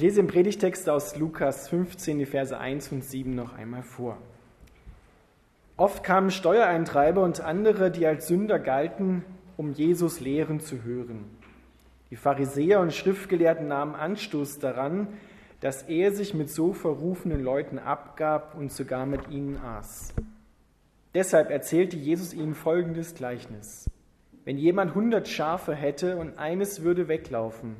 Ich lese im Predigtext aus Lukas 15 die Verse 1 und 7 noch einmal vor. Oft kamen Steuereintreiber und andere, die als Sünder galten, um Jesus Lehren zu hören. Die Pharisäer und Schriftgelehrten nahmen Anstoß daran, dass er sich mit so verrufenen Leuten abgab und sogar mit ihnen aß. Deshalb erzählte Jesus ihnen folgendes Gleichnis. Wenn jemand hundert Schafe hätte und eines würde weglaufen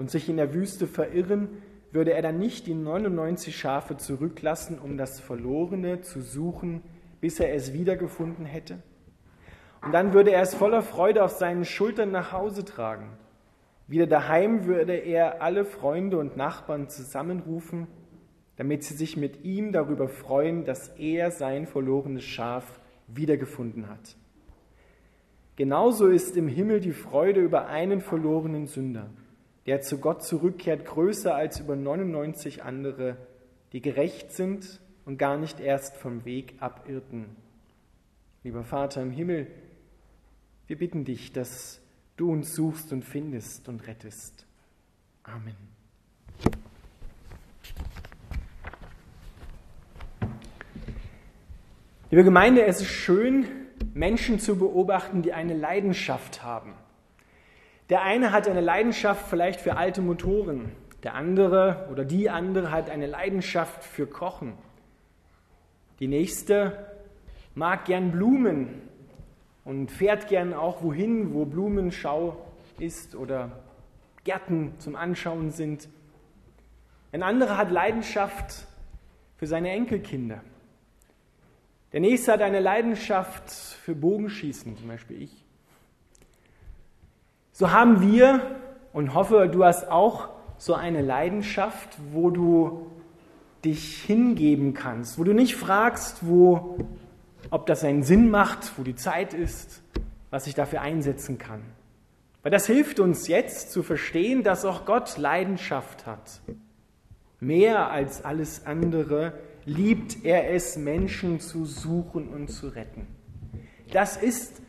und sich in der Wüste verirren, würde er dann nicht die 99 Schafe zurücklassen, um das Verlorene zu suchen, bis er es wiedergefunden hätte? Und dann würde er es voller Freude auf seinen Schultern nach Hause tragen. Wieder daheim würde er alle Freunde und Nachbarn zusammenrufen, damit sie sich mit ihm darüber freuen, dass er sein verlorenes Schaf wiedergefunden hat. Genauso ist im Himmel die Freude über einen verlorenen Sünder, der zu Gott zurückkehrt, größer als über 99 andere, die gerecht sind und gar nicht erst vom Weg abirrten. Lieber Vater im Himmel, wir bitten dich, dass du uns suchst und findest und rettest. Amen. Liebe Gemeinde, es ist schön, Menschen zu beobachten, die eine Leidenschaft haben. Der eine hat eine Leidenschaft vielleicht für alte Motoren, der andere oder die andere hat eine Leidenschaft für Kochen. Die nächste mag gern Blumen und fährt gern auch wohin, wo Blumenschau ist oder Gärten zum Anschauen sind. Ein anderer hat Leidenschaft für seine Enkelkinder. Der nächste hat eine Leidenschaft für Bogenschießen, zum Beispiel ich. So haben wir und hoffe, du hast auch so eine Leidenschaft, wo du dich hingeben kannst, wo du nicht fragst, wo ob das einen Sinn macht, wo die Zeit ist, was ich dafür einsetzen kann. Weil das hilft uns jetzt zu verstehen, dass auch Gott Leidenschaft hat. Mehr als alles andere liebt er es, Menschen zu suchen und zu retten. Das ist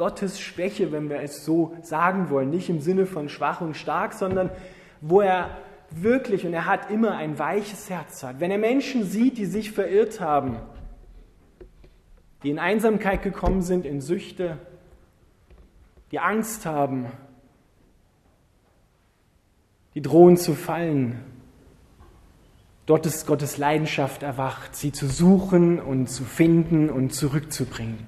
Gottes Schwäche, wenn wir es so sagen wollen. Nicht im Sinne von schwach und stark, sondern wo er wirklich, und er hat immer ein weiches Herz hat. Wenn er Menschen sieht, die sich verirrt haben, die in Einsamkeit gekommen sind, in Süchte, die Angst haben, die drohen zu fallen. Dort ist Gottes Leidenschaft erwacht, sie zu suchen und zu finden und zurückzubringen.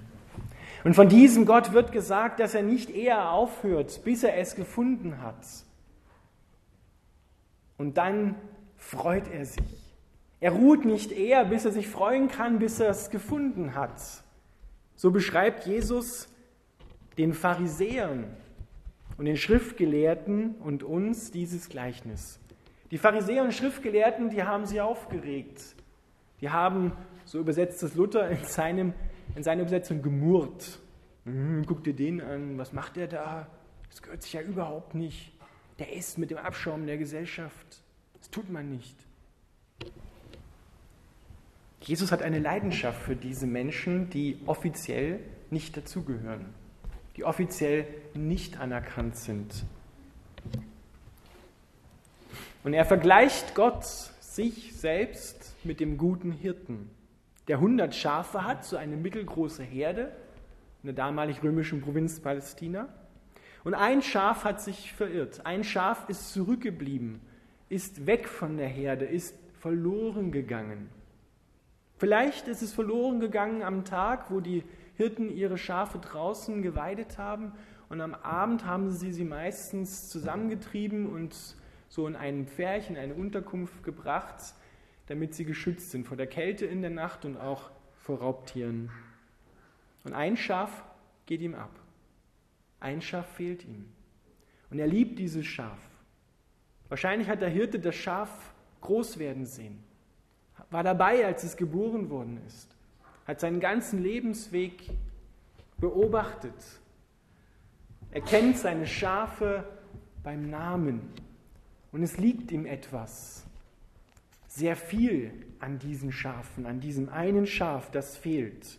Und von diesem Gott wird gesagt, dass er nicht eher aufhört, bis er es gefunden hat. Und dann freut er sich. Er ruht nicht eher, bis er sich freuen kann, bis er es gefunden hat. So beschreibt Jesus den Pharisäern und den Schriftgelehrten und uns dieses Gleichnis. Die Pharisäer und Schriftgelehrten, die haben sie aufgeregt. Die haben, so übersetzt es Luther in, seinem, in seiner Übersetzung, gemurrt. Hm, guck dir den an, was macht der da? Das gehört sich ja überhaupt nicht. Der ist mit dem Abschaum der Gesellschaft. Das tut man nicht. Jesus hat eine Leidenschaft für diese Menschen, die offiziell nicht dazugehören, die offiziell nicht anerkannt sind. Und er vergleicht Gott, sich selbst, mit dem guten Hirten, der 100 Schafe hat, so eine mittelgroße Herde in der damalig römischen Provinz Palästina. Und ein Schaf hat sich verirrt, ein Schaf ist zurückgeblieben, ist weg von der Herde, ist verloren gegangen. Vielleicht ist es verloren gegangen am Tag, wo die Hirten ihre Schafe draußen geweidet haben und am Abend haben sie sie meistens zusammengetrieben und so in ein Pfärchen, eine Unterkunft gebracht, damit sie geschützt sind vor der Kälte in der Nacht und auch vor Raubtieren. Und ein Schaf geht ihm ab. Ein Schaf fehlt ihm. Und er liebt dieses Schaf. Wahrscheinlich hat der Hirte das Schaf groß werden sehen war dabei, als es geboren worden ist, hat seinen ganzen Lebensweg beobachtet. Er kennt seine Schafe beim Namen und es liegt ihm etwas, sehr viel an diesen Schafen, an diesem einen Schaf, das fehlt.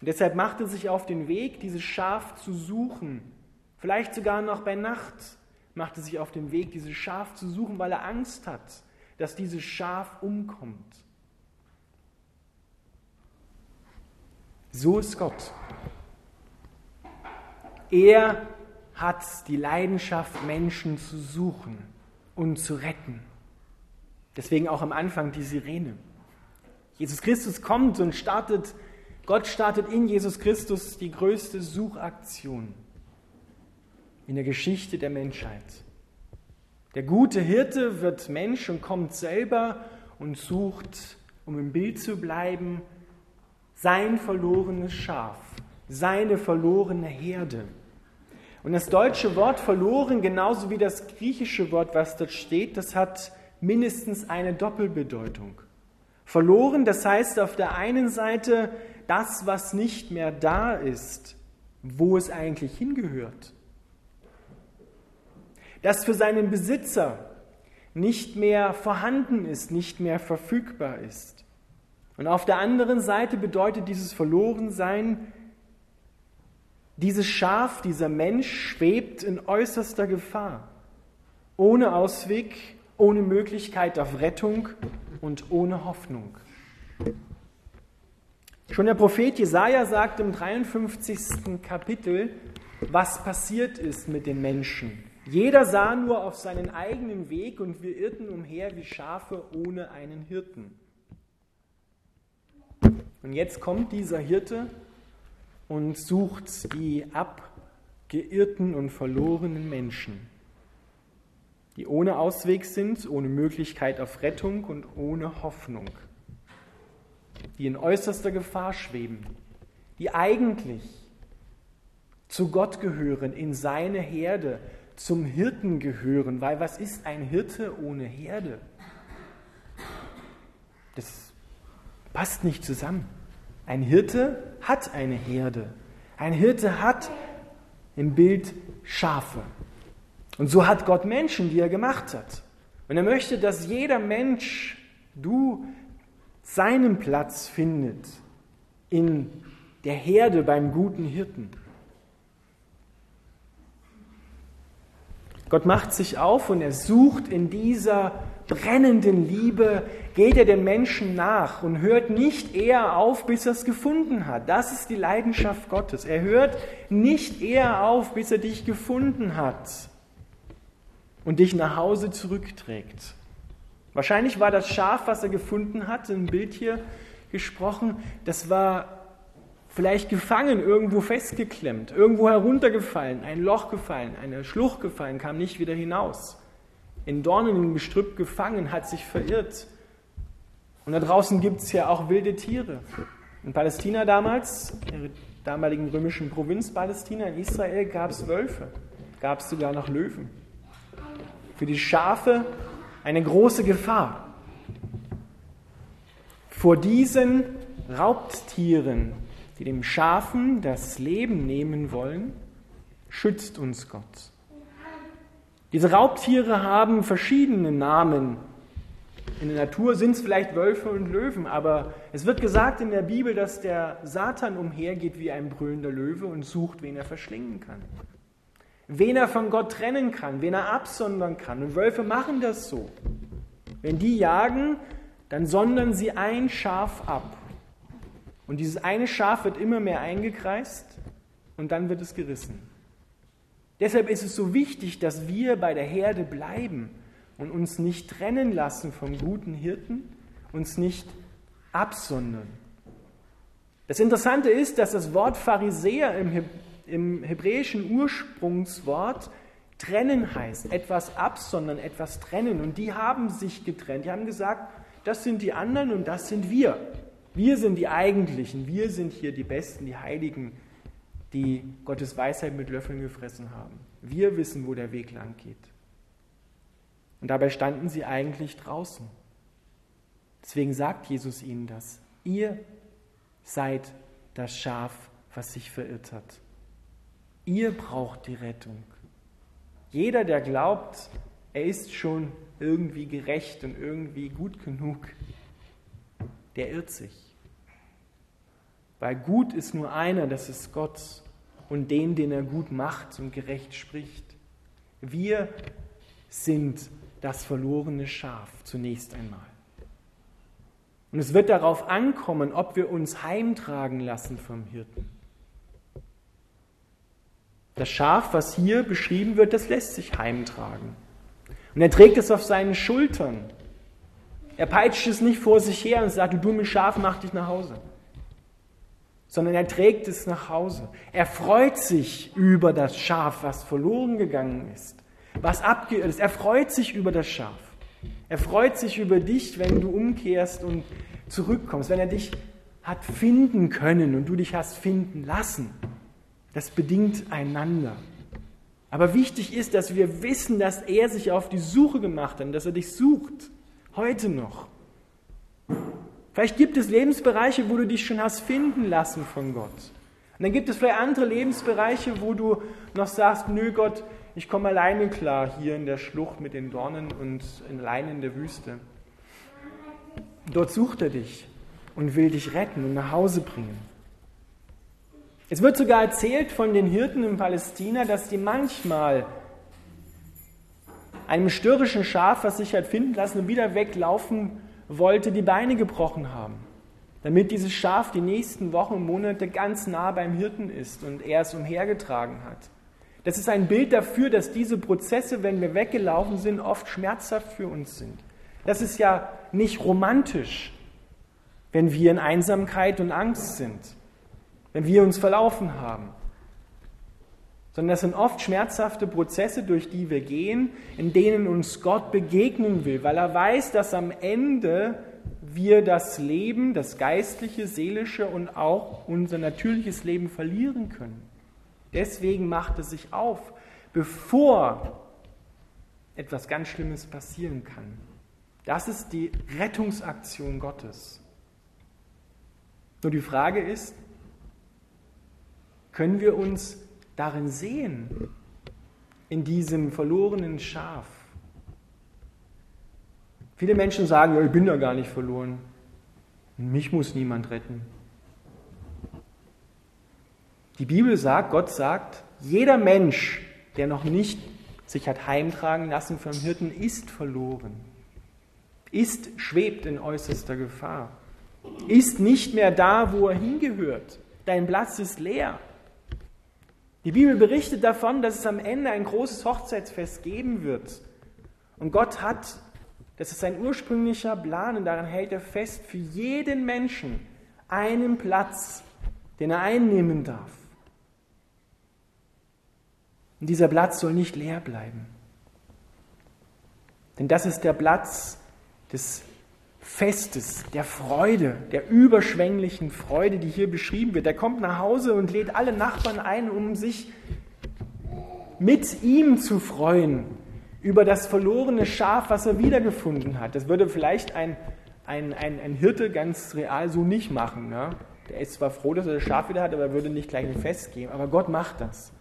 Und deshalb macht er sich auf den Weg, dieses Schaf zu suchen, vielleicht sogar noch bei Nacht, machte sich auf den Weg, dieses Schaf zu suchen, weil er Angst hat, dass dieses Schaf umkommt. So ist Gott. Er hat die Leidenschaft, Menschen zu suchen und zu retten. Deswegen auch am Anfang die Sirene. Jesus Christus kommt und startet, Gott startet in Jesus Christus die größte Suchaktion in der Geschichte der Menschheit. Der gute Hirte wird Mensch und kommt selber und sucht, um im Bild zu bleiben, sein verlorenes Schaf, seine verlorene Herde. Und das deutsche Wort verloren, genauso wie das griechische Wort, was dort steht, das hat mindestens eine Doppelbedeutung. Verloren, das heißt auf der einen Seite das, was nicht mehr da ist, wo es eigentlich hingehört. Das für seinen Besitzer nicht mehr vorhanden ist, nicht mehr verfügbar ist. Und auf der anderen Seite bedeutet dieses Verlorensein, dieses Schaf, dieser Mensch schwebt in äußerster Gefahr, ohne Ausweg, ohne Möglichkeit auf Rettung und ohne Hoffnung. Schon der Prophet Jesaja sagt im 53. Kapitel, was passiert ist mit den Menschen. Jeder sah nur auf seinen eigenen Weg und wir irrten umher wie Schafe ohne einen Hirten. Und jetzt kommt dieser Hirte und sucht die abgeirrten und verlorenen Menschen, die ohne Ausweg sind, ohne Möglichkeit auf Rettung und ohne Hoffnung, die in äußerster Gefahr schweben, die eigentlich zu Gott gehören, in seine Herde, zum Hirten gehören, weil was ist ein Hirte ohne Herde? Das passt nicht zusammen. Ein Hirte hat eine Herde. Ein Hirte hat im Bild Schafe. Und so hat Gott Menschen, die er gemacht hat. Und er möchte, dass jeder Mensch, du, seinen Platz findet in der Herde beim guten Hirten. Gott macht sich auf und er sucht in dieser brennenden Liebe, geht er den Menschen nach und hört nicht eher auf, bis er es gefunden hat. Das ist die Leidenschaft Gottes. Er hört nicht eher auf, bis er dich gefunden hat und dich nach Hause zurückträgt. Wahrscheinlich war das Schaf, was er gefunden hat, im Bild hier gesprochen, das war vielleicht gefangen, irgendwo festgeklemmt, irgendwo heruntergefallen, ein Loch gefallen, eine Schlucht gefallen, kam nicht wieder hinaus. In Dornen im Gestrüpp gefangen, hat sich verirrt. Und da draußen gibt es ja auch wilde Tiere. In Palästina damals, in der damaligen römischen Provinz Palästina, in Israel, gab es Wölfe, gab es sogar noch Löwen. Für die Schafe eine große Gefahr. Vor diesen Raubtieren die dem Schafen das Leben nehmen wollen, schützt uns Gott. Diese Raubtiere haben verschiedene Namen. In der Natur sind es vielleicht Wölfe und Löwen, aber es wird gesagt in der Bibel, dass der Satan umhergeht wie ein brüllender Löwe und sucht, wen er verschlingen kann. Wen er von Gott trennen kann, wen er absondern kann. Und Wölfe machen das so. Wenn die jagen, dann sondern sie ein Schaf ab und dieses eine Schaf wird immer mehr eingekreist und dann wird es gerissen. Deshalb ist es so wichtig, dass wir bei der Herde bleiben und uns nicht trennen lassen vom guten Hirten, uns nicht absondern. Das Interessante ist, dass das Wort Pharisäer im, im hebräischen Ursprungswort trennen heißt, etwas absondern, etwas trennen. Und die haben sich getrennt. Die haben gesagt, das sind die anderen und das sind wir. Wir sind die Eigentlichen, wir sind hier die Besten, die Heiligen, die Gottes Weisheit mit Löffeln gefressen haben. Wir wissen, wo der Weg lang geht. Und dabei standen sie eigentlich draußen. Deswegen sagt Jesus ihnen das. Ihr seid das Schaf, was sich verirrt hat. Ihr braucht die Rettung. Jeder, der glaubt, er ist schon irgendwie gerecht und irgendwie gut genug, der irrt sich. Weil gut ist nur einer, das ist Gott und den, den er gut macht und gerecht spricht. Wir sind das verlorene Schaf zunächst einmal. Und es wird darauf ankommen, ob wir uns heimtragen lassen vom Hirten. Das Schaf, was hier beschrieben wird, das lässt sich heimtragen. Und er trägt es auf seinen Schultern. Er peitscht es nicht vor sich her und sagt, du dummes Schaf, mach dich nach Hause. Sondern er trägt es nach Hause. Er freut sich über das Schaf, was verloren gegangen ist, was abgeirrt ist. Er freut sich über das Schaf. Er freut sich über dich, wenn du umkehrst und zurückkommst, wenn er dich hat finden können und du dich hast finden lassen. Das bedingt einander. Aber wichtig ist, dass wir wissen, dass er sich auf die Suche gemacht hat, dass er dich sucht. Heute noch. Vielleicht gibt es Lebensbereiche, wo du dich schon hast finden lassen von Gott. Und dann gibt es vielleicht andere Lebensbereiche, wo du noch sagst, nö Gott, ich komme alleine klar hier in der Schlucht mit den Dornen und allein in der Wüste. Dort sucht er dich und will dich retten und nach Hause bringen. Es wird sogar erzählt von den Hirten in Palästina, dass die manchmal einem störrischen Schaf, was sich hat finden lassen und wieder weglaufen wollte, die Beine gebrochen haben, damit dieses Schaf die nächsten Wochen und Monate ganz nah beim Hirten ist und er es umhergetragen hat. Das ist ein Bild dafür, dass diese Prozesse, wenn wir weggelaufen sind, oft schmerzhaft für uns sind. Das ist ja nicht romantisch, wenn wir in Einsamkeit und Angst sind wenn wir uns verlaufen haben. Sondern das sind oft schmerzhafte Prozesse, durch die wir gehen, in denen uns Gott begegnen will, weil er weiß, dass am Ende wir das Leben, das geistliche, seelische und auch unser natürliches Leben verlieren können. Deswegen macht es sich auf, bevor etwas ganz Schlimmes passieren kann. Das ist die Rettungsaktion Gottes. Nur die Frage ist, können wir uns darin sehen, in diesem verlorenen Schaf? Viele Menschen sagen, ja, ich bin da gar nicht verloren. Mich muss niemand retten. Die Bibel sagt, Gott sagt, jeder Mensch, der noch nicht sich hat heimtragen lassen vom Hirten, ist verloren. Ist, schwebt in äußerster Gefahr. Ist nicht mehr da, wo er hingehört. Dein Platz ist leer. Die Bibel berichtet davon, dass es am Ende ein großes Hochzeitsfest geben wird. Und Gott hat, das ist sein ursprünglicher Plan und daran hält er fest, für jeden Menschen einen Platz, den er einnehmen darf. Und dieser Platz soll nicht leer bleiben. Denn das ist der Platz des Festes, der Freude, der überschwänglichen Freude, die hier beschrieben wird. Er kommt nach Hause und lädt alle Nachbarn ein, um sich mit ihm zu freuen über das verlorene Schaf, was er wiedergefunden hat. Das würde vielleicht ein, ein, ein, ein Hirte ganz real so nicht machen. Ne? Der ist zwar froh, dass er das Schaf wieder hat, aber er würde nicht gleich ein Fest geben. Aber Gott macht das.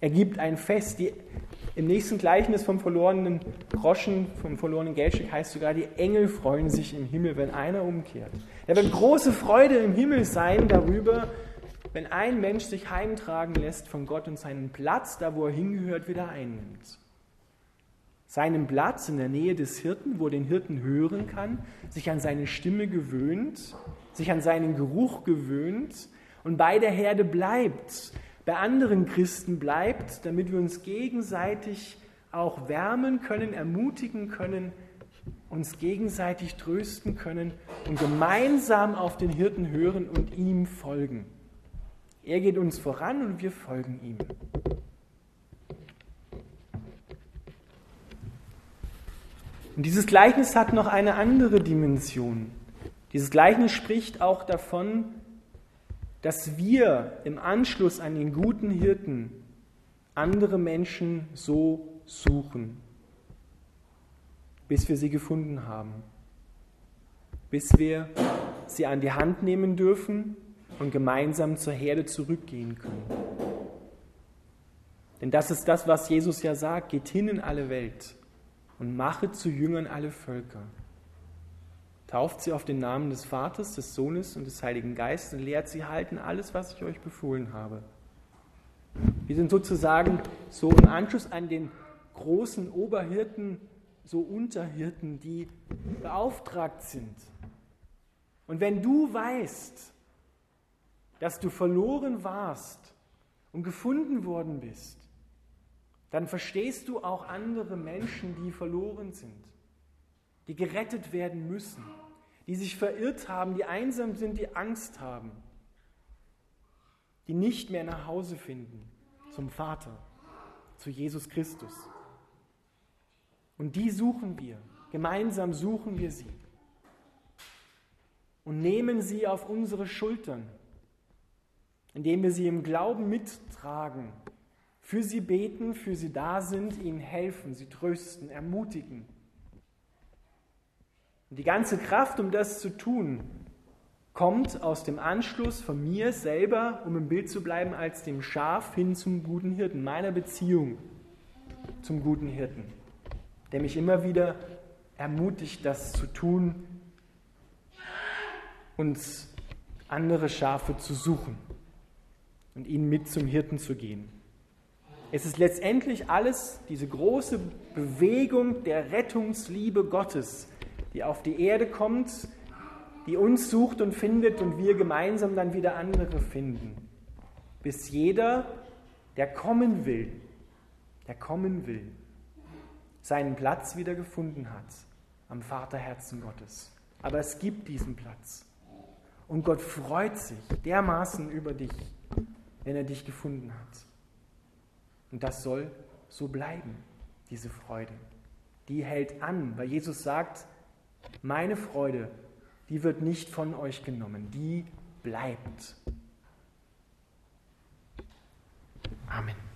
Er gibt ein Fest. Die, Im nächsten Gleichnis vom verlorenen Groschen, vom verlorenen Geldstück heißt sogar, die Engel freuen sich im Himmel, wenn einer umkehrt. Da wird große Freude im Himmel sein darüber, wenn ein Mensch sich heimtragen lässt von Gott und seinen Platz, da wo er hingehört, wieder einnimmt. Seinen Platz in der Nähe des Hirten, wo er den Hirten hören kann, sich an seine Stimme gewöhnt, sich an seinen Geruch gewöhnt und bei der Herde bleibt, bei anderen Christen bleibt, damit wir uns gegenseitig auch wärmen können, ermutigen können, uns gegenseitig trösten können und gemeinsam auf den Hirten hören und ihm folgen. Er geht uns voran und wir folgen ihm. Und dieses Gleichnis hat noch eine andere Dimension. Dieses Gleichnis spricht auch davon, dass wir im Anschluss an den guten Hirten andere Menschen so suchen, bis wir sie gefunden haben, bis wir sie an die Hand nehmen dürfen und gemeinsam zur Herde zurückgehen können. Denn das ist das, was Jesus ja sagt, geht hin in alle Welt und mache zu Jüngern alle Völker. Tauft sie auf den Namen des Vaters, des Sohnes und des Heiligen Geistes und lehrt sie halten alles, was ich euch befohlen habe. Wir sind sozusagen so im Anschluss an den großen Oberhirten so Unterhirten, die beauftragt sind. Und wenn du weißt, dass du verloren warst und gefunden worden bist, dann verstehst du auch andere Menschen, die verloren sind, die gerettet werden müssen, die sich verirrt haben, die einsam sind, die Angst haben, die nicht mehr nach Hause finden zum Vater, zu Jesus Christus. Und die suchen wir, gemeinsam suchen wir sie und nehmen sie auf unsere Schultern, indem wir sie im Glauben mittragen, für sie beten, für sie da sind, ihnen helfen, sie trösten, ermutigen. Und die ganze Kraft, um das zu tun, kommt aus dem Anschluss von mir selber, um im Bild zu bleiben, als dem Schaf hin zum guten Hirten, meiner Beziehung zum guten Hirten, der mich immer wieder ermutigt, das zu tun und andere Schafe zu suchen und ihnen mit zum Hirten zu gehen. Es ist letztendlich alles diese große Bewegung der Rettungsliebe Gottes, die auf die Erde kommt, die uns sucht und findet und wir gemeinsam dann wieder andere finden. Bis jeder, der kommen will, der kommen will, seinen Platz wieder gefunden hat am Vaterherzen Gottes. Aber es gibt diesen Platz. Und Gott freut sich dermaßen über dich, wenn er dich gefunden hat. Und das soll so bleiben, diese Freude. Die hält an, weil Jesus sagt, meine Freude, die wird nicht von euch genommen, die bleibt. Amen.